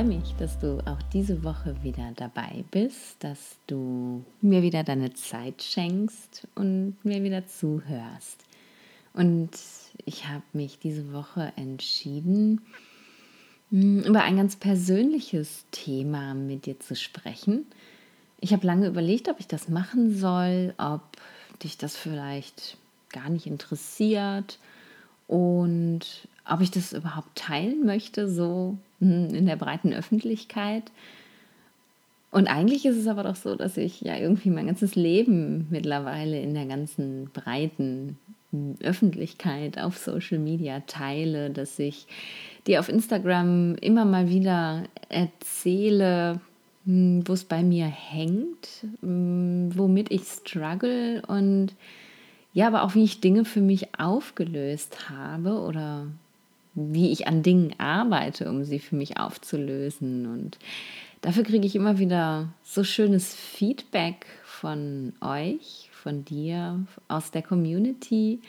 Freue mich, dass du auch diese Woche wieder dabei bist, dass du mir wieder deine Zeit schenkst und mir wieder zuhörst. Und ich habe mich diese Woche entschieden, hm, über ein ganz persönliches Thema mit dir zu sprechen. Ich habe lange überlegt, ob ich das machen soll, ob dich das vielleicht gar nicht interessiert und ob ich das überhaupt teilen möchte, so in der breiten Öffentlichkeit. Und eigentlich ist es aber doch so, dass ich ja irgendwie mein ganzes Leben mittlerweile in der ganzen breiten hm, Öffentlichkeit auf Social Media teile, dass ich dir auf Instagram immer mal wieder erzähle, hm, wo es bei mir hängt, womit ich struggle und ja, aber auch wie ich Dinge für mich aufgelöst habe oder wie ich an Dingen arbeite, um sie für mich aufzulösen. Und dafür kriege ich immer wieder so schönes Feedback von euch, von dir, aus der Community.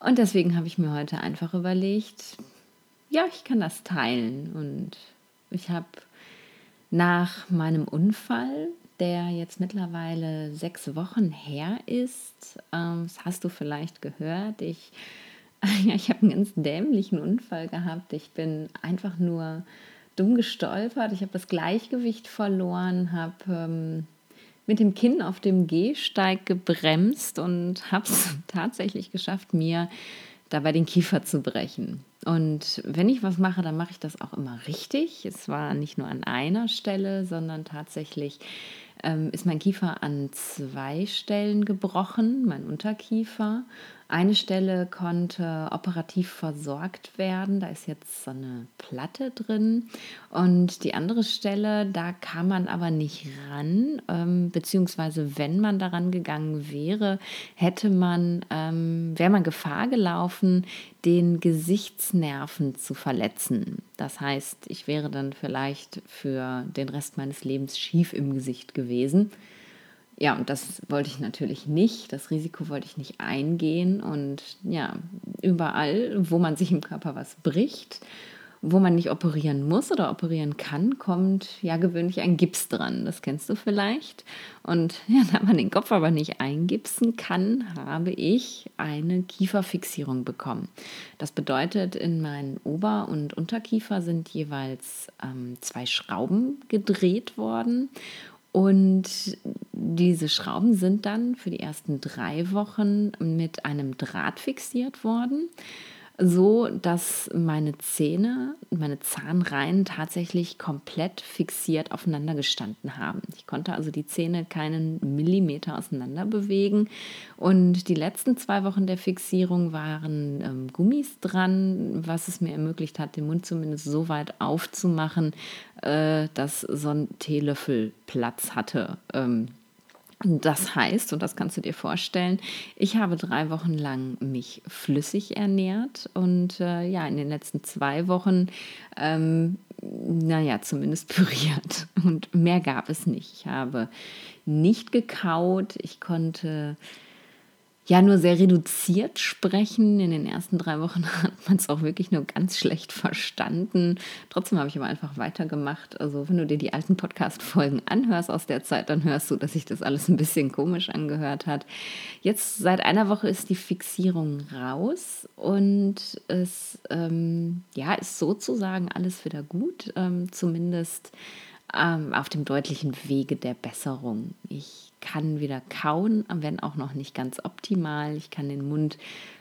Und deswegen habe ich mir heute einfach überlegt, ja, ich kann das teilen. Und ich habe nach meinem Unfall, der jetzt mittlerweile sechs Wochen her ist, ähm, das hast du vielleicht gehört, ich Ja, ich habe einen ganz dämlichen Unfall gehabt. Ich bin einfach nur dumm gestolpert. Ich habe das Gleichgewicht verloren, habe ähm, mit dem Kinn auf dem Gehsteig gebremst und habe es tatsächlich geschafft, mir dabei den Kiefer zu brechen. Und wenn ich was mache, dann mache ich das auch immer richtig. Es war nicht nur an einer Stelle, sondern tatsächlich ähm, ist mein Kiefer an zwei Stellen gebrochen, mein Unterkiefer. Eine Stelle konnte operativ versorgt werden, da ist jetzt so eine Platte drin. Und die andere Stelle, da kam man aber nicht ran, ähm, beziehungsweise wenn man daran gegangen wäre, hätte man, ähm, wäre man Gefahr gelaufen, den Gesichtsnerven zu verletzen. Das heißt, ich wäre dann vielleicht für den Rest meines Lebens schief im Gesicht gewesen. Ja, und das wollte ich natürlich nicht. Das Risiko wollte ich nicht eingehen. Und ja, überall, wo man sich im Körper was bricht, wo man nicht operieren muss oder operieren kann, kommt ja gewöhnlich ein Gips dran. Das kennst du vielleicht. Und ja, da man den Kopf aber nicht eingipsen kann, habe ich eine Kieferfixierung bekommen. Das bedeutet, in meinen Ober- und Unterkiefer sind jeweils ähm, zwei Schrauben gedreht worden. Und diese Schrauben sind dann für die ersten drei Wochen mit einem Draht fixiert worden so dass meine Zähne, meine Zahnreihen tatsächlich komplett fixiert aufeinander gestanden haben. Ich konnte also die Zähne keinen Millimeter auseinander bewegen. Und die letzten zwei Wochen der Fixierung waren ähm, Gummis dran, was es mir ermöglicht hat, den Mund zumindest so weit aufzumachen, äh, dass so ein Teelöffel Platz hatte. Ähm, das heißt, und das kannst du dir vorstellen, ich habe drei Wochen lang mich flüssig ernährt und äh, ja, in den letzten zwei Wochen, ähm, naja, zumindest püriert. Und mehr gab es nicht. Ich habe nicht gekaut, ich konnte ja nur sehr reduziert sprechen. In den ersten drei Wochen hat man es auch wirklich nur ganz schlecht verstanden. Trotzdem habe ich aber einfach weitergemacht. Also wenn du dir die alten Podcast-Folgen anhörst aus der Zeit, dann hörst du, dass sich das alles ein bisschen komisch angehört hat. Jetzt seit einer Woche ist die Fixierung raus und es ähm, ja, ist sozusagen alles wieder gut. Ähm, zumindest ähm, auf dem deutlichen Wege der Besserung. Ich kann wieder kauen, wenn auch noch nicht ganz optimal. Ich kann den Mund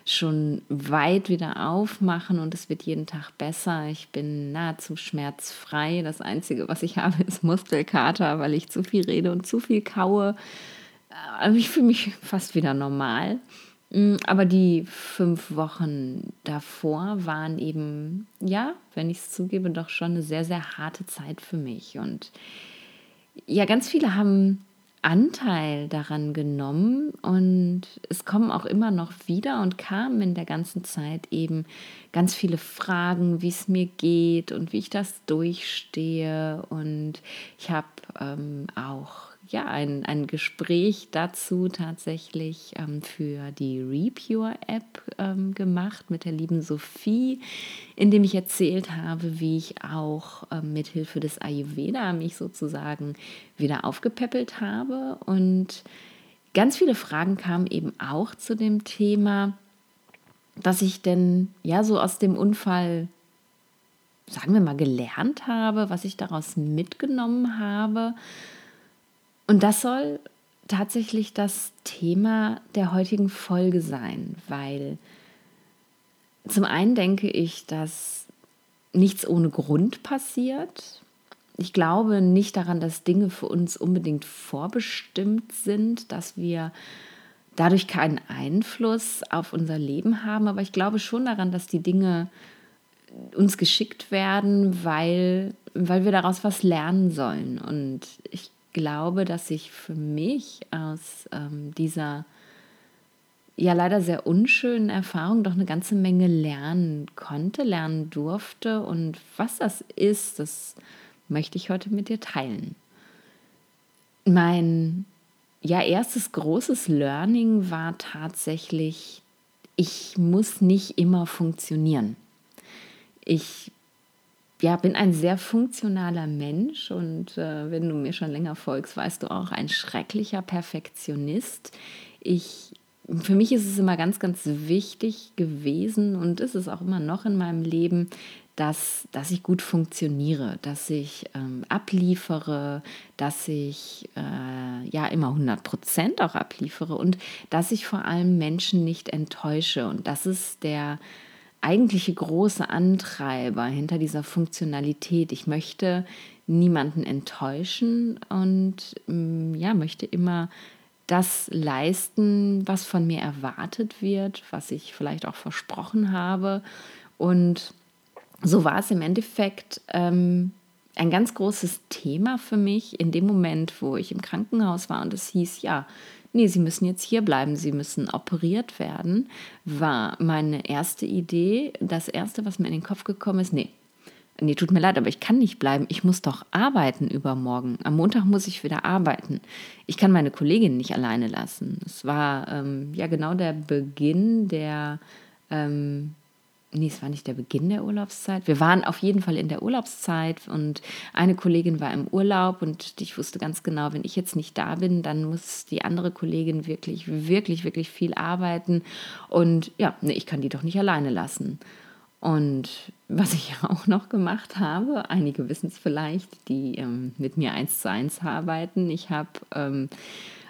schon weit wieder aufmachen und es wird jeden Tag besser. Ich bin nahezu schmerzfrei. Das Einzige, was ich habe, ist Muskelkater, weil ich zu viel rede und zu viel kaue. Ich fühle mich fast wieder normal. Mm, aber die fünf Wochen davor waren eben, ja, wenn ich es zugebe, doch schon eine sehr, sehr harte Zeit für mich. Und ja, ganz viele haben Anteil daran genommen und es kommen auch immer noch wieder und kamen in der ganzen Zeit eben ganz viele Fragen, wie es mir geht und wie ich das durchstehe. Und ich habe ähm, auch ja, ein, ein Gespräch dazu tatsächlich ähm, für die Repure-App ähm, gemacht mit der lieben Sophie, in dem ich erzählt habe, wie ich auch ähm, mit Hilfe des Ayurveda mich sozusagen wieder aufgepäppelt habe. Und ganz viele Fragen kamen eben auch zu dem Thema, was ich denn ja so aus dem Unfall sagen wir mal, gelernt habe, was ich daraus mitgenommen habe. Und das soll tatsächlich das Thema der heutigen Folge sein, weil zum einen denke ich, dass nichts ohne Grund passiert. Ich glaube nicht daran, dass Dinge für uns unbedingt vorbestimmt sind, dass wir dadurch keinen Einfluss auf unser Leben haben, aber ich glaube schon daran, dass die Dinge uns geschickt werden, weil, weil wir daraus was lernen sollen. Und ich glaube, dass ich für mich aus ähm, dieser ja leider sehr unschönen Erfahrung doch eine ganze Menge lernen konnte, lernen durfte. Und was das ist, das möchte ich heute mit dir teilen. Mein ja erstes großes Learning war tatsächlich, ich muss nicht immer funktionieren ich ja, bin ein sehr funktionaler Mensch und äh, wenn du mir schon länger folgst, weißt du auch, ein schrecklicher Perfektionist. Ich, für mich ist es immer ganz, ganz wichtig gewesen und ist es auch immer noch in meinem Leben, dass, dass ich gut funktioniere, dass ich ähm, abliefere, dass ich äh, ja immer 100 Prozent auch abliefere und dass ich vor allem Menschen nicht enttäusche. Und das ist der eigentliche große Antreiber hinter dieser Funktionalität. Ich möchte niemanden enttäuschen und mm, ja, möchte immer das leisten, was von mir erwartet wird, was ich vielleicht auch versprochen habe. Und so war es im Endeffekt ähm, ein ganz großes Thema für mich in dem Moment, wo ich im Krankenhaus war und es hieß, ja, nee, Sie müssen jetzt hier bleiben, Sie müssen operiert werden, war meine erste Idee. Das erste, was mir in den Kopf gekommen ist, nee, nee, tut mir leid, aber ich kann nicht bleiben. Ich muss doch arbeiten übermorgen. Am Montag muss ich wieder arbeiten. Ich kann meine Kollegin nicht alleine lassen. Es war ähm, ja genau der Beginn der ähm, nee, es war nicht der Beginn der Urlaubszeit. Wir waren auf jeden Fall in der Urlaubszeit und eine Kollegin war im Urlaub und ich wusste ganz genau, wenn ich jetzt nicht da bin, dann muss die andere Kollegin wirklich, wirklich, wirklich viel arbeiten und ja, nee, ich kann die doch nicht alleine lassen. Und was ich auch noch gemacht habe, einige wissen es vielleicht, die ähm, mit mir eins zu eins arbeiten. Ich habe ähm,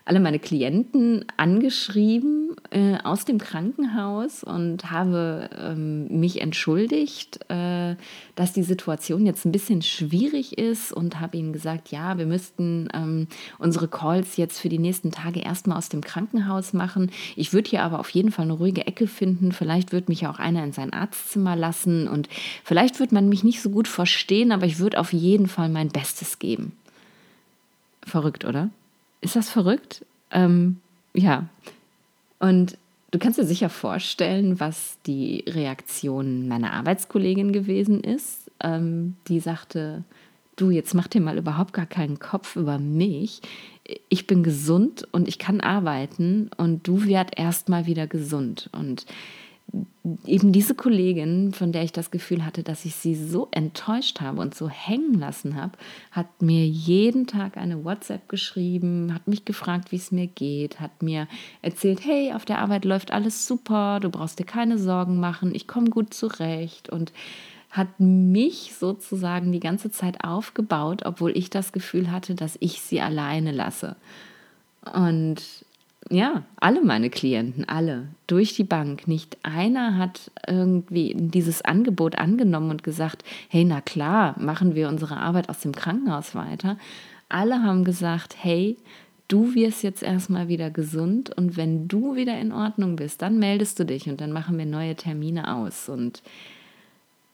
alle meine Klienten angeschrieben äh, aus dem Krankenhaus und habe ähm, mich entschuldigt, äh, dass die Situation jetzt ein bisschen schwierig ist und habe ihnen gesagt, ja, wir müssten ähm, unsere Calls jetzt für die nächsten Tage erstmal aus dem Krankenhaus machen. Ich würde hier aber auf jeden Fall eine ruhige Ecke finden. Vielleicht wird mich auch einer in sein Arztzimmer lassen und vielleicht wird man mich nicht so gut verstehen, aber ich würde auf jeden Fall mein Bestes geben. Verrückt, oder? Ist das verrückt? Ähm, ja. Und du kannst dir sicher vorstellen, was die Reaktion meiner Arbeitskollegin gewesen ist. Ähm, die sagte, du, jetzt mach dir mal überhaupt gar keinen Kopf über mich. Ich bin gesund und ich kann arbeiten und du werd erst mal wieder gesund. Und eben diese Kollegin, von der ich das Gefühl hatte, dass ich sie so enttäuscht habe und so hängen lassen habe, hat mir jeden Tag eine WhatsApp geschrieben, hat mich gefragt, wie es mir geht, hat mir erzählt, hey, auf der Arbeit läuft alles super, du brauchst dir keine Sorgen machen, ich komme gut zurecht und hat mich sozusagen die ganze Zeit aufgebaut, obwohl ich das Gefühl hatte, dass ich sie alleine lasse. Und ja, alle meine Klienten, alle, durch die Bank. Nicht einer hat irgendwie dieses Angebot angenommen und gesagt, hey, na klar, machen wir unsere Arbeit aus dem Krankenhaus weiter. Alle haben gesagt, hey, du wirst jetzt erstmal wieder gesund und wenn du wieder in Ordnung bist, dann meldest du dich und dann machen wir neue Termine aus. Und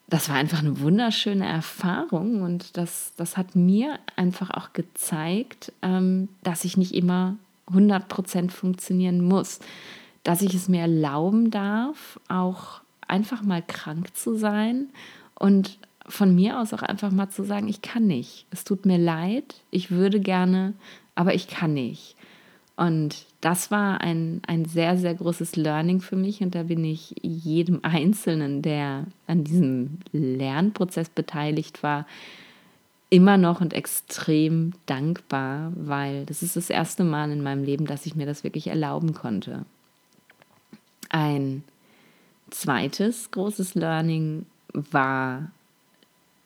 das war einfach eine wunderschöne Erfahrung und das, das hat mir einfach auch gezeigt, ähm, dass ich nicht immer 100% funktionieren muss. Dass ich es mir erlauben darf, auch einfach mal krank zu sein und von mir aus auch einfach mal zu sagen, ich kann nicht. Es tut mir leid, ich würde gerne, aber ich kann nicht. Und das war ein, ein sehr, sehr großes Learning für mich. Und da bin ich jedem Einzelnen, der an diesem Lernprozess beteiligt war, immer noch und extrem dankbar, weil das ist das erste Mal in meinem Leben, dass ich mir das wirklich erlauben konnte. Ein zweites großes Learning war,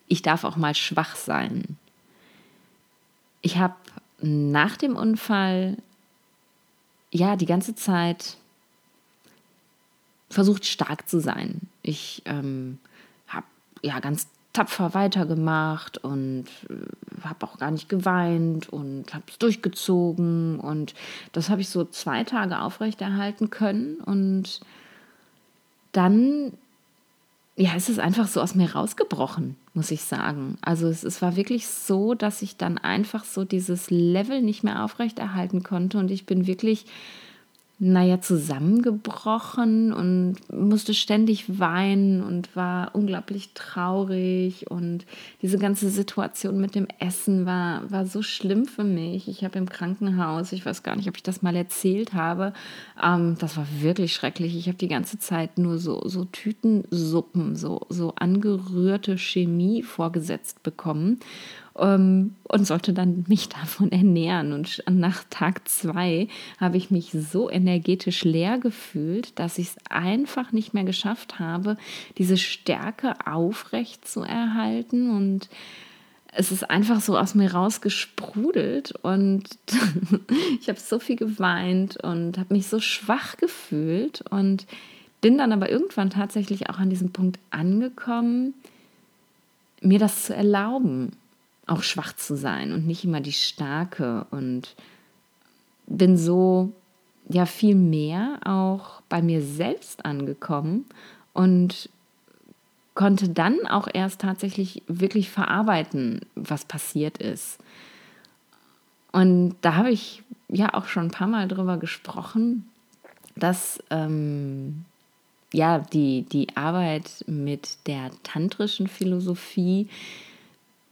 ich darf auch mal schwach sein. Ich habe nach dem Unfall ja die ganze Zeit versucht stark zu sein. Ich ähm, habe ja ganz tapfer weitergemacht und äh, habe auch gar nicht geweint und habe es durchgezogen und das habe ich so zwei Tage aufrechterhalten können und dann ja, es ist einfach so aus mir rausgebrochen, muss ich sagen. Also es, es war wirklich so, dass ich dann einfach so dieses Level nicht mehr aufrechterhalten konnte und ich bin wirklich naja, zusammengebrochen und musste ständig weinen und war unglaublich traurig. Und diese ganze Situation mit dem Essen war, war so schlimm für mich. Ich habe im Krankenhaus, ich weiß gar nicht, ob ich das mal erzählt habe, ähm, das war wirklich schrecklich. Ich habe die ganze Zeit nur so, so Tütensuppen, so, so angerührte Chemie vorgesetzt bekommen ähm, und sollte dann mich davon ernähren. Und nach Tag zwei habe ich mich so energetisch leer gefühlt, dass ich es einfach nicht mehr geschafft habe, diese Stärke aufrecht zu erhalten. Und es ist einfach so aus mir rausgesprudelt. Und ich habe so viel geweint und habe mich so schwach gefühlt und bin dann aber irgendwann tatsächlich auch an diesem Punkt angekommen, mir das zu erlauben auch schwach zu sein und nicht immer die starke und bin so ja viel mehr auch bei mir selbst angekommen und konnte dann auch erst tatsächlich wirklich verarbeiten, was passiert ist. Und da habe ich ja auch schon ein paar Mal drüber gesprochen, dass ähm, ja die, die Arbeit mit der tantrischen Philosophie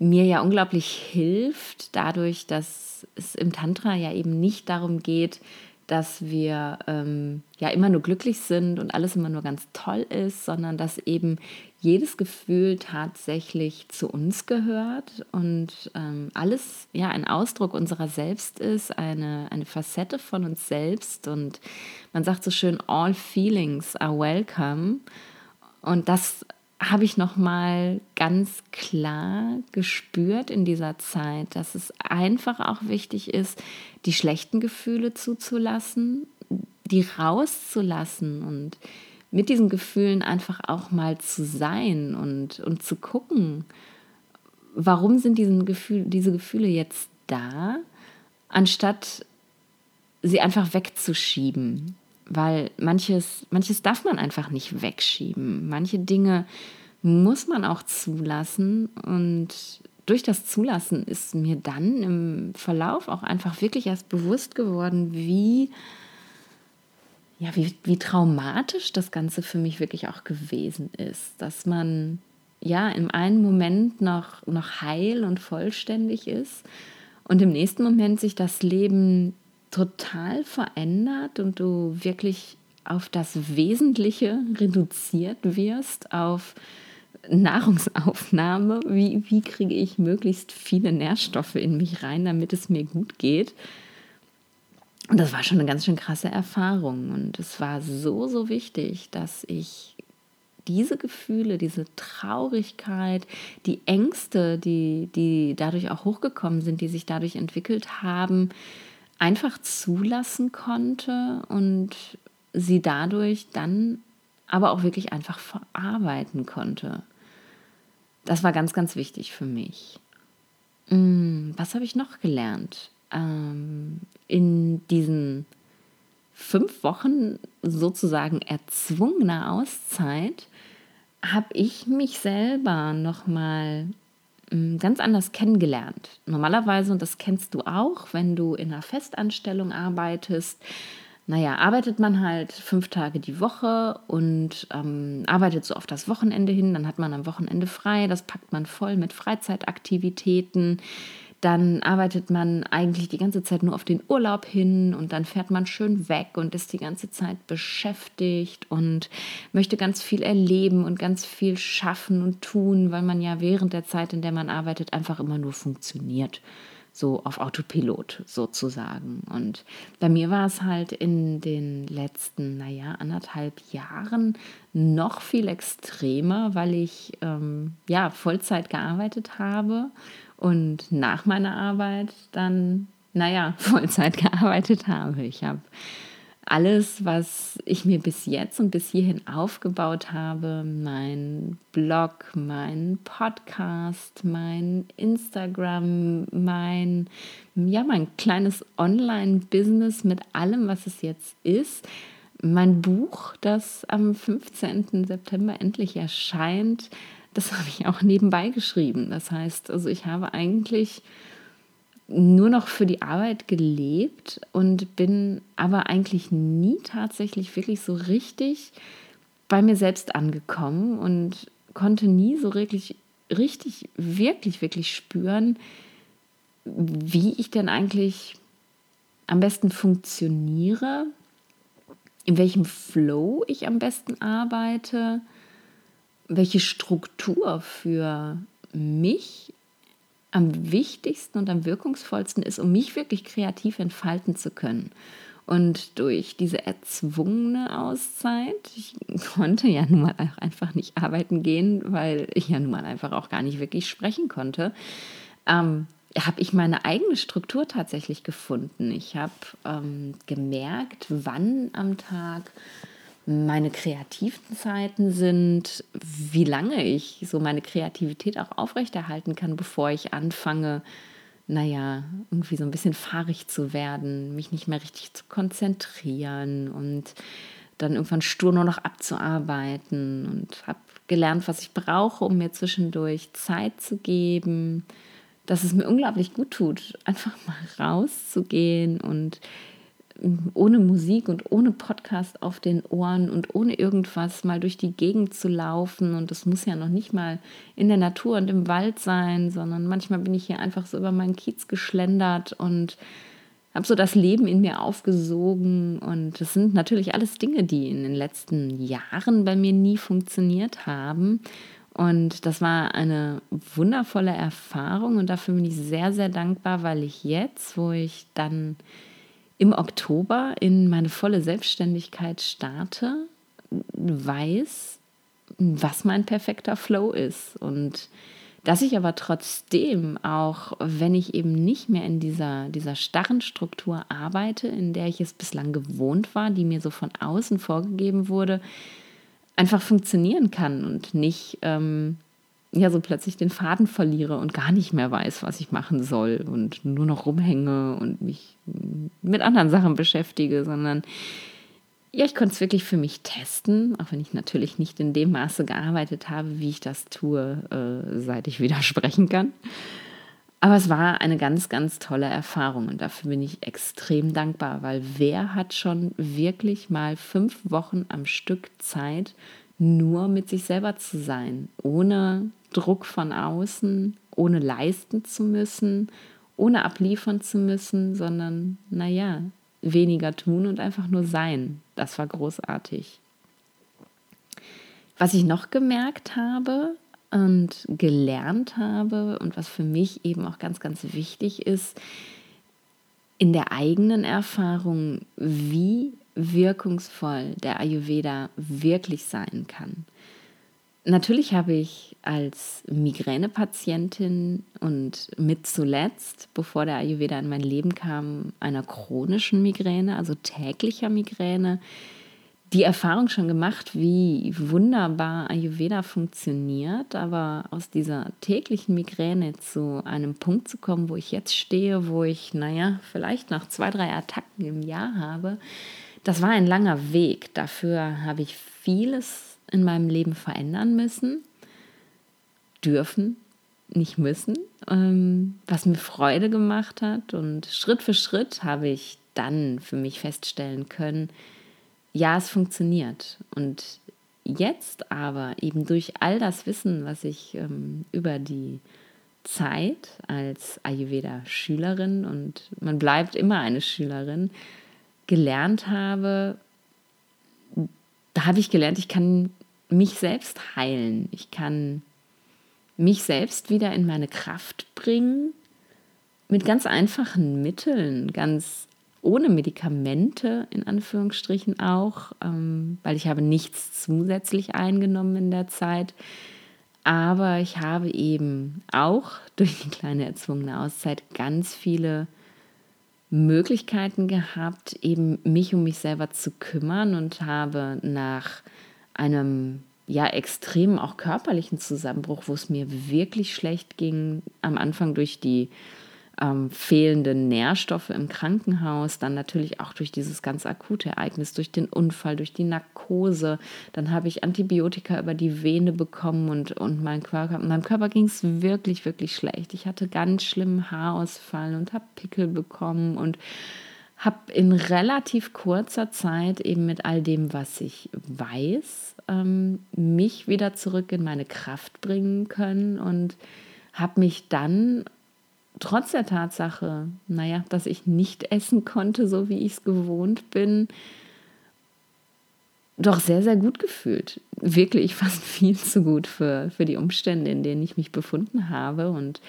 mir ja unglaublich hilft, dadurch, dass es im Tantra ja eben nicht darum geht, dass wir ähm, ja immer nur glücklich sind und alles immer nur ganz toll ist, sondern dass eben jedes Gefühl tatsächlich zu uns gehört und ähm, alles ja ein Ausdruck unserer selbst ist, eine, eine Facette von uns selbst. Und man sagt so schön, all feelings are welcome. Und das habe ich noch mal ganz klar gespürt in dieser Zeit, dass es einfach auch wichtig ist, die schlechten Gefühle zuzulassen, die rauszulassen und mit diesen Gefühlen einfach auch mal zu sein und, und zu gucken, warum sind diesen Gefühl, diese Gefühle jetzt da, anstatt sie einfach wegzuschieben weil manches, manches darf man einfach nicht wegschieben. Manche Dinge muss man auch zulassen und durch das Zulassen ist mir dann im Verlauf auch einfach wirklich erst bewusst geworden, wie, ja, wie, wie traumatisch das Ganze für mich wirklich auch gewesen ist. Dass man ja im einen Moment noch, noch heil und vollständig ist und im nächsten Moment sich das Leben total verändert und du wirklich auf das Wesentliche reduziert wirst, auf Nahrungsaufnahme, wie, wie kriege ich möglichst viele Nährstoffe in mich rein, damit es mir gut geht. Und das war schon eine ganz schön krasse Erfahrung. Und es war so, so wichtig, dass ich diese Gefühle, diese Traurigkeit, die Ängste, die, die dadurch auch hochgekommen sind, die sich dadurch entwickelt haben, einfach zulassen konnte und sie dadurch dann aber auch wirklich einfach verarbeiten konnte. Das war ganz, ganz wichtig für mich. Mm, was habe ich noch gelernt? Ähm, in diesen fünf Wochen sozusagen erzwungener Auszeit habe ich mich selber nochmal ganz anders kennengelernt. Normalerweise, und das kennst du auch, wenn du in einer Festanstellung arbeitest, naja, arbeitet man halt fünf Tage die Woche und ähm, arbeitet so auf das Wochenende hin. Dann hat man am Wochenende frei. Das packt man voll mit Freizeitaktivitäten. Dann arbeitet man eigentlich die ganze Zeit nur auf den Urlaub hin und dann fährt man schön weg und ist die ganze Zeit beschäftigt und möchte ganz viel erleben und ganz viel schaffen und tun, weil man ja während der Zeit, in der man arbeitet, einfach immer nur funktioniert so auf Autopilot sozusagen. Und bei mir war es halt in den letzten, naja, anderthalb Jahren noch viel extremer, weil ich ähm, ja Vollzeit gearbeitet habe und nach meiner Arbeit dann, naja, Vollzeit gearbeitet habe. Ich habe alles, was ich mir bis jetzt und bis hierhin aufgebaut habe, mein Blog, mein Podcast, mein Instagram, mein, ja, mein kleines Online-Business mit allem, was es jetzt ist, mein Buch, das am 15. September endlich erscheint, das habe ich auch nebenbei geschrieben. Das heißt, also ich habe eigentlich nur noch für die Arbeit gelebt und bin aber eigentlich nie tatsächlich wirklich so richtig bei mir selbst angekommen und konnte nie so wirklich, richtig, wirklich, wirklich spüren, wie ich denn eigentlich am besten funktioniere, in welchem Flow ich am besten arbeite, welche Struktur für mich am wichtigsten und am wirkungsvollsten ist, um mich wirklich kreativ entfalten zu können. Und durch diese erzwungene Auszeit, ich konnte ja nun mal auch einfach nicht arbeiten gehen, weil ich ja nun mal einfach auch gar nicht wirklich sprechen konnte, ähm, habe ich meine eigene Struktur tatsächlich gefunden. Ich habe ähm, gemerkt, wann am Tag meine kreativen Zeiten sind, wie lange ich so meine Kreativität auch aufrechterhalten kann, bevor ich anfange, naja, irgendwie so ein bisschen fahrig zu werden, mich nicht mehr richtig zu konzentrieren und dann irgendwann stur nur noch abzuarbeiten und habe gelernt, was ich brauche, um mir zwischendurch Zeit zu geben, dass es mir unglaublich gut tut, einfach mal rauszugehen und ohne Musik und ohne Podcast auf den Ohren und ohne irgendwas mal durch die Gegend zu laufen. Und das muss ja noch nicht mal in der Natur und im Wald sein, sondern manchmal bin ich hier einfach so über meinen Kiez geschlendert und habe so das Leben in mir aufgesogen. Und das sind natürlich alles Dinge, die in den letzten Jahren bei mir nie funktioniert haben. Und das war eine wundervolle Erfahrung und dafür bin ich sehr, sehr dankbar, weil ich jetzt, wo ich dann im Oktober in meine volle Selbstständigkeit starte, weiß, was mein perfekter Flow ist. Und dass ich aber trotzdem, auch wenn ich eben nicht mehr in dieser, dieser starren Struktur arbeite, in der ich es bislang gewohnt war, die mir so von außen vorgegeben wurde, einfach funktionieren kann und nicht ähm, ja so plötzlich den Faden verliere und gar nicht mehr weiß, was ich machen soll und nur noch rumhänge und mich mit anderen Sachen beschäftige, sondern ja, ich konnte es wirklich für mich testen, auch wenn ich natürlich nicht in dem Maße gearbeitet habe, wie ich das tue, äh, seit ich wieder sprechen kann. Aber es war eine ganz, ganz tolle Erfahrung und dafür bin ich extrem dankbar, weil wer hat schon wirklich mal fünf Wochen am Stück Zeit, nur mit sich selber zu sein, ohne Druck von außen, ohne leisten zu müssen, ohne abliefern zu müssen, sondern naja, weniger tun und einfach nur sein. Das war großartig. Was ich noch gemerkt habe und gelernt habe und was für mich eben auch ganz, ganz wichtig ist, in der eigenen Erfahrung, wie wirkungsvoll der Ayurveda wirklich sein kann. Natürlich habe ich als Migränepatientin und mit zuletzt, bevor der Ayurveda in mein Leben kam, einer chronischen Migräne, also täglicher Migräne, die Erfahrung schon gemacht, wie wunderbar Ayurveda funktioniert, aber aus dieser täglichen Migräne zu einem Punkt zu kommen, wo ich jetzt stehe, wo ich, naja, vielleicht noch zwei, drei Attacken im Jahr habe, das war ein langer Weg. Dafür habe ich vieles in meinem Leben verändern müssen, dürfen, nicht müssen, ähm, was mir Freude gemacht hat. Und Schritt für Schritt habe ich dann für mich feststellen können, ja, es funktioniert. Und jetzt aber eben durch all das Wissen, was ich ähm, über die Zeit als Ayurveda-Schülerin und man bleibt immer eine Schülerin, gelernt habe, da habe ich gelernt, ich kann mich selbst heilen. Ich kann mich selbst wieder in meine Kraft bringen mit ganz einfachen Mitteln, ganz ohne Medikamente in Anführungsstrichen auch, ähm, weil ich habe nichts zusätzlich eingenommen in der Zeit. Aber ich habe eben auch durch die kleine erzwungene Auszeit ganz viele Möglichkeiten gehabt, eben mich um mich selber zu kümmern und habe nach einem ja extrem auch körperlichen Zusammenbruch, wo es mir wirklich schlecht ging, am Anfang durch die ähm, fehlenden Nährstoffe im Krankenhaus, dann natürlich auch durch dieses ganz akute Ereignis, durch den Unfall, durch die Narkose. Dann habe ich Antibiotika über die Vene bekommen und, und mein Körper, meinem Körper ging es wirklich, wirklich schlecht. Ich hatte ganz schlimmen Haarausfall und habe Pickel bekommen und habe in relativ kurzer Zeit eben mit all dem, was ich weiß, ähm, mich wieder zurück in meine Kraft bringen können und habe mich dann trotz der Tatsache, naja, dass ich nicht essen konnte, so wie ich es gewohnt bin, doch sehr, sehr gut gefühlt. Wirklich fast viel zu gut für, für die Umstände, in denen ich mich befunden habe. Und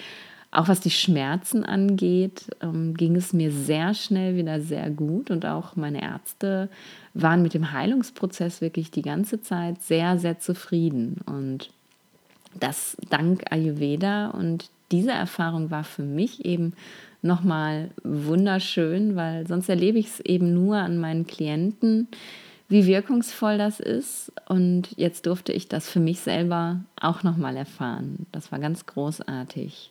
auch was die Schmerzen angeht, ähm, ging es mir sehr schnell wieder sehr gut. Und auch meine Ärzte waren mit dem Heilungsprozess wirklich die ganze Zeit sehr, sehr zufrieden. Und das dank Ayurveda und diese Erfahrung war für mich eben nochmal wunderschön, weil sonst erlebe ich es eben nur an meinen Klienten, wie wirkungsvoll das ist. Und jetzt durfte ich das für mich selber auch nochmal erfahren. Das war ganz großartig.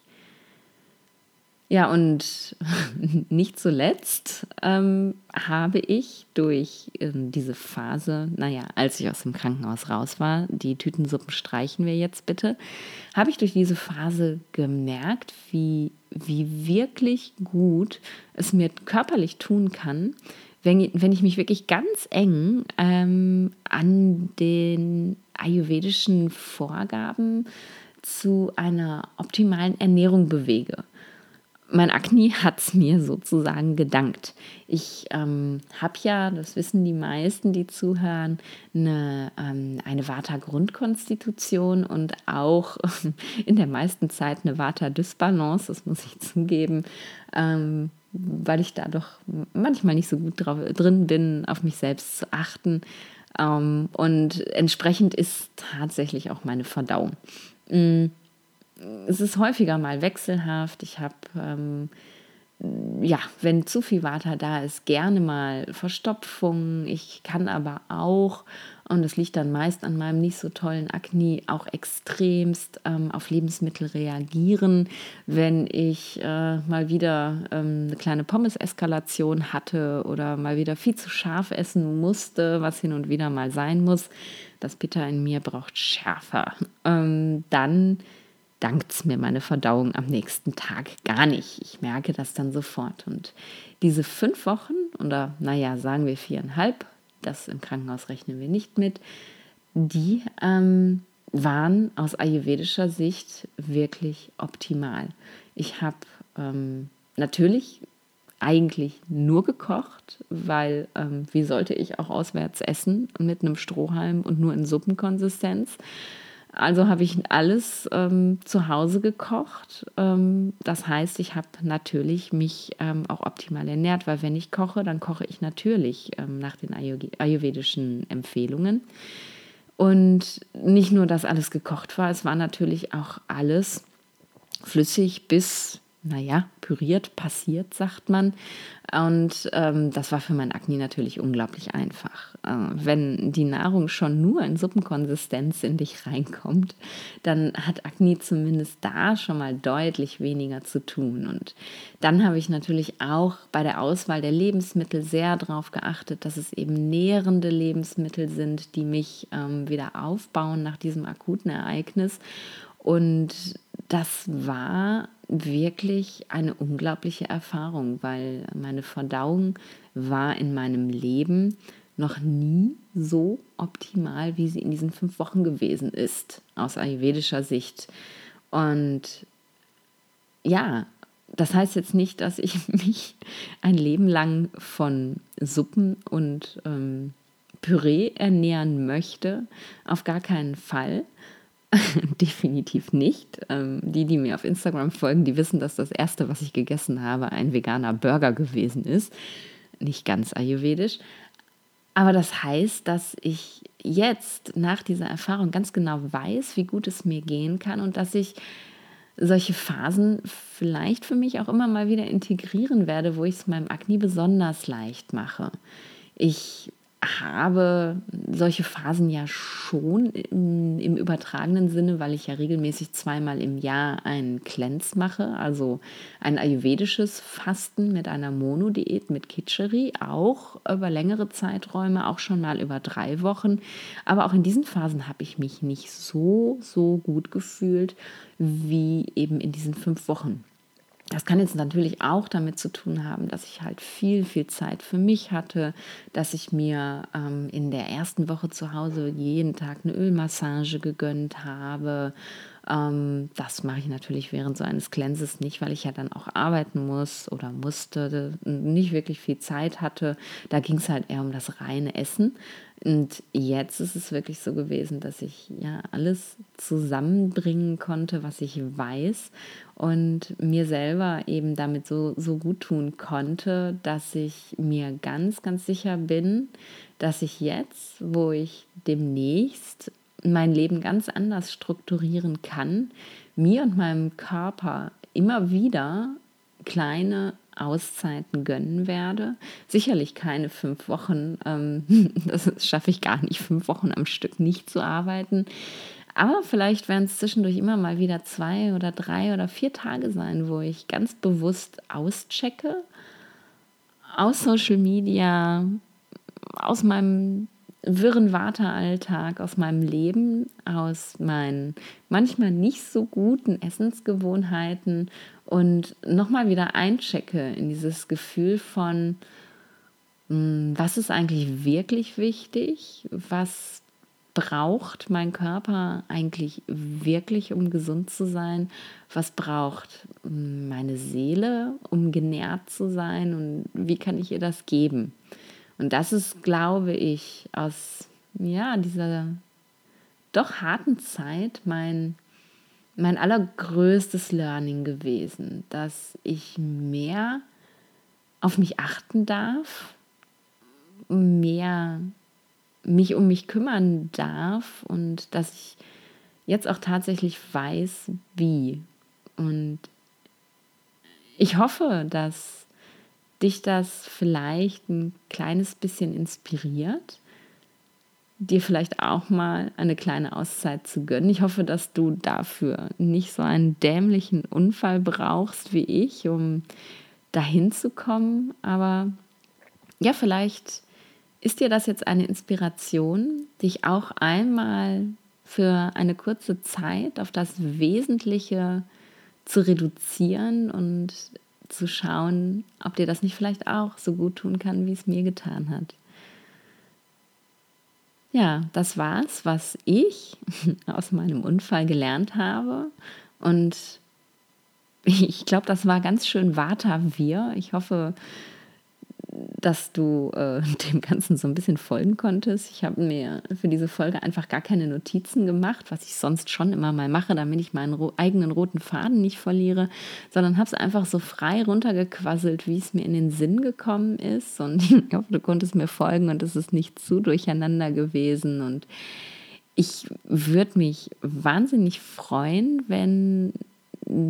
Ja, und nicht zuletzt ähm, habe ich durch ähm, diese Phase, naja, als ich aus dem Krankenhaus raus war, die Tütensuppen streichen wir jetzt bitte, habe ich durch diese Phase gemerkt, wie, wie wirklich gut es mir körperlich tun kann, wenn, wenn ich mich wirklich ganz eng ähm, an den ayurvedischen Vorgaben zu einer optimalen Ernährung bewege mein Akne hat es mir sozusagen gedankt. Ich ähm, habe ja, das wissen die meisten, die zuhören, eine, ähm, eine Vata-Grundkonstitution und auch in der meisten Zeit eine Vata-Dysbalance, das muss ich zugeben, ähm, weil ich da doch manchmal nicht so gut drauf, drin bin, auf mich selbst zu achten. Ähm, und entsprechend ist tatsächlich auch meine Verdauung. Mhm es ist häufiger mal wechselhaft. Ich habe, ähm, ja, wenn zu viel Water da ist, gerne mal Verstopfung. Ich kann aber auch, und das liegt dann meist an meinem nicht so tollen Akne, auch extremst ähm, auf Lebensmittel reagieren, wenn ich äh, mal wieder ähm, eine kleine Pommes-Eskalation hatte oder mal wieder viel zu scharf essen musste, was hin und wieder mal sein muss. Das Bitter in mir braucht schärfer. Ähm, dann dankt es mir meine Verdauung am nächsten Tag gar nicht. Ich merke das dann sofort. Und diese fünf Wochen, oder naja, sagen wir viereinhalb, das im Krankenhaus rechnen wir nicht mit, die ähm, waren aus ayurvedischer Sicht wirklich optimal. Ich habe ähm, natürlich eigentlich nur gekocht, weil ähm, wie sollte ich auch auswärts essen mit einem Strohhalm und nur in Suppenkonsistenz? Also habe ich alles ähm, zu Hause gekocht. Ähm, das heißt, ich habe natürlich mich ähm, auch optimal ernährt, weil wenn ich koche, dann koche ich natürlich ähm, nach den ayurvedischen Empfehlungen. Und nicht nur, dass alles gekocht war, es war natürlich auch alles flüssig bis naja, püriert, passiert, sagt man. Und ähm, das war für mein Akne natürlich unglaublich einfach. Äh, wenn die Nahrung schon nur in Suppenkonsistenz in dich reinkommt, dann hat Akne zumindest da schon mal deutlich weniger zu tun. Und dann habe ich natürlich auch bei der Auswahl der Lebensmittel sehr darauf geachtet, dass es eben nährende Lebensmittel sind, die mich ähm, wieder aufbauen nach diesem akuten Ereignis. Und das war wirklich eine unglaubliche Erfahrung, weil meine Verdauung war in meinem Leben noch nie so optimal, wie sie in diesen fünf Wochen gewesen ist, aus ayurvedischer Sicht. Und ja, das heißt jetzt nicht, dass ich mich ein Leben lang von Suppen und ähm, Püree ernähren möchte. Auf gar keinen Fall. Definitiv nicht. Ähm, die, die mir auf Instagram folgen, die wissen, dass das erste, was ich gegessen habe, ein veganer Burger gewesen ist. Nicht ganz ayurvedisch. Aber das heißt, dass ich jetzt nach dieser Erfahrung ganz genau weiß, wie gut es mir gehen kann und dass ich solche Phasen vielleicht für mich auch immer mal wieder integrieren werde, wo ich es meinem Akne besonders leicht mache. Ich habe solche Phasen ja schon im, im, übertragenen Sinne, weil ich ja regelmäßig zweimal im Jahr einen Cleanse mache, also ein ayurvedisches Fasten mit einer Monodiät mit Kitscheri, auch über längere Zeiträume, auch schon mal über drei Wochen. Aber auch in diesen Phasen habe ich mich nicht so, so gut gefühlt wie eben in diesen fünf Wochen. Das kann jetzt natürlich auch damit zu tun haben, dass ich halt viel, viel Zeit für mich hatte, dass ich mir ähm, in der ersten Woche zu Hause jeden Tag eine Ölmassage gegönnt habe. Ähm, das mache ich natürlich während so eines Cleanses nicht, weil ich ja dann auch arbeiten muss oder musste, nicht wirklich viel Zeit hatte. Da ging es halt eher um das reine Essen. Und jetzt ist es wirklich so gewesen, dass ich ja alles zusammenbringen konnte, was ich weiß und mir selber eben damit so, so gut tun konnte, dass ich mir ganz, ganz sicher bin, dass ich jetzt, wo ich demnächst mein Leben ganz anders strukturieren kann, mir und meinem Körper immer wieder kleine Auszeiten gönnen werde. Sicherlich keine fünf Wochen, ähm, das schaffe ich gar nicht, fünf Wochen am Stück nicht zu arbeiten. Aber vielleicht werden es zwischendurch immer mal wieder zwei oder drei oder vier Tage sein, wo ich ganz bewusst auschecke aus Social Media, aus meinem wirren Wartealltag, aus meinem Leben, aus meinen manchmal nicht so guten Essensgewohnheiten und nochmal wieder einchecke in dieses Gefühl von, hm, was ist eigentlich wirklich wichtig, was braucht mein Körper eigentlich wirklich, um gesund zu sein? Was braucht hm, meine Seele, um genährt zu sein? Und wie kann ich ihr das geben? Und das ist, glaube ich, aus ja, dieser doch harten Zeit mein mein allergrößtes Learning gewesen, dass ich mehr auf mich achten darf, mehr mich um mich kümmern darf und dass ich jetzt auch tatsächlich weiß, wie. Und ich hoffe, dass dich das vielleicht ein kleines bisschen inspiriert dir vielleicht auch mal eine kleine Auszeit zu gönnen. Ich hoffe, dass du dafür nicht so einen dämlichen Unfall brauchst wie ich, um dahin zu kommen. Aber ja, vielleicht ist dir das jetzt eine Inspiration, dich auch einmal für eine kurze Zeit auf das Wesentliche zu reduzieren und zu schauen, ob dir das nicht vielleicht auch so gut tun kann, wie es mir getan hat. Ja, das war's, was ich aus meinem Unfall gelernt habe. Und ich glaube, das war ganz schön Vata wir. Ich hoffe, dass du äh, dem Ganzen so ein bisschen folgen konntest. Ich habe mir für diese Folge einfach gar keine Notizen gemacht, was ich sonst schon immer mal mache, damit ich meinen ro eigenen roten Faden nicht verliere, sondern habe es einfach so frei runtergequasselt, wie es mir in den Sinn gekommen ist. Und ich hoffe, du konntest mir folgen und es ist nicht zu durcheinander gewesen. Und ich würde mich wahnsinnig freuen, wenn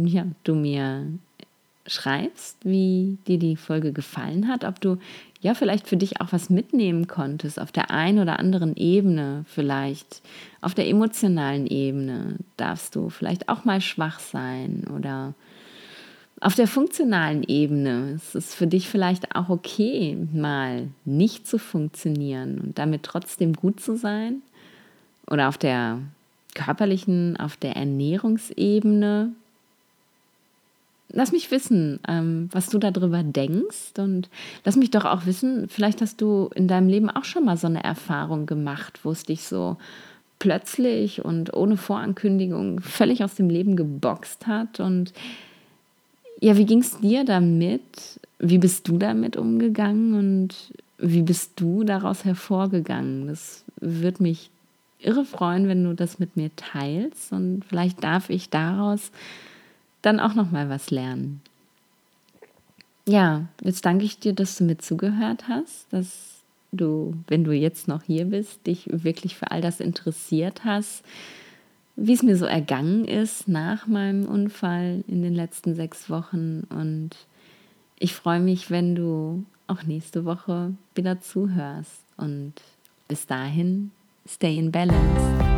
ja, du mir schreibst, wie dir die Folge gefallen hat, ob du ja vielleicht für dich auch was mitnehmen konntest auf der einen oder anderen Ebene, vielleicht auf der emotionalen Ebene darfst du vielleicht auch mal schwach sein oder auf der funktionalen Ebene ist es für dich vielleicht auch okay, mal nicht zu funktionieren und damit trotzdem gut zu sein. Oder auf der körperlichen, auf der Ernährungsebene lass mich wissen, ähm, was du darüber denkst und lass mich doch auch wissen, vielleicht hast du in deinem Leben auch schon mal so eine Erfahrung gemacht, wo es dich so plötzlich und ohne Vorankündigung völlig aus dem Leben geboxt hat und ja, wie ging es dir damit? Wie bist du damit umgegangen und wie bist du daraus hervorgegangen? Das würde mich irre freuen, wenn du das mit mir teilst und vielleicht darf ich daraus dann auch noch mal was lernen. Ja, jetzt danke ich dir, dass du mir zugehört hast, dass du, wenn du jetzt noch hier bist, dich wirklich für all das interessiert hast, wie es mir so ergangen ist nach meinem Unfall in den letzten sechs Wochen. Und ich freue mich, wenn du auch nächste Woche wieder zuhörst. Und bis dahin, stay in balance.